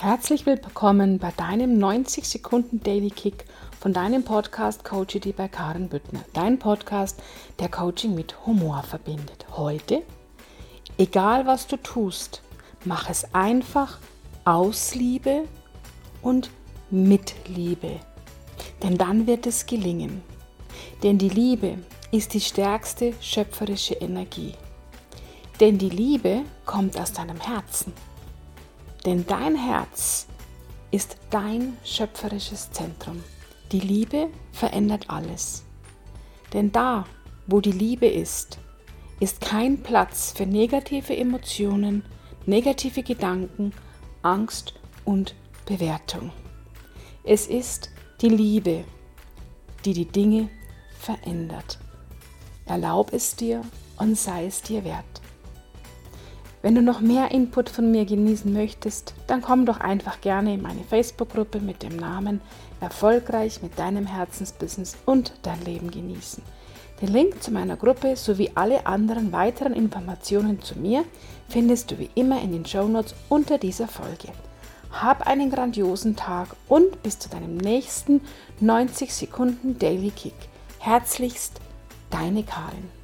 Herzlich willkommen bei deinem 90 Sekunden Daily Kick von deinem Podcast Coachity bei Karen Büttner. Dein Podcast, der Coaching mit Humor verbindet. Heute, egal was du tust, mach es einfach aus Liebe und mit Liebe. Denn dann wird es gelingen. Denn die Liebe ist die stärkste schöpferische Energie. Denn die Liebe kommt aus deinem Herzen. Denn dein Herz ist dein schöpferisches Zentrum. Die Liebe verändert alles. Denn da, wo die Liebe ist, ist kein Platz für negative Emotionen, negative Gedanken, Angst und Bewertung. Es ist die Liebe, die die Dinge verändert. Erlaub es dir und sei es dir wert. Wenn du noch mehr Input von mir genießen möchtest, dann komm doch einfach gerne in meine Facebook-Gruppe mit dem Namen Erfolgreich mit deinem Herzensbusiness und dein Leben genießen. Den Link zu meiner Gruppe sowie alle anderen weiteren Informationen zu mir findest du wie immer in den Shownotes unter dieser Folge. Hab einen grandiosen Tag und bis zu deinem nächsten 90 Sekunden Daily Kick. Herzlichst, deine Karin.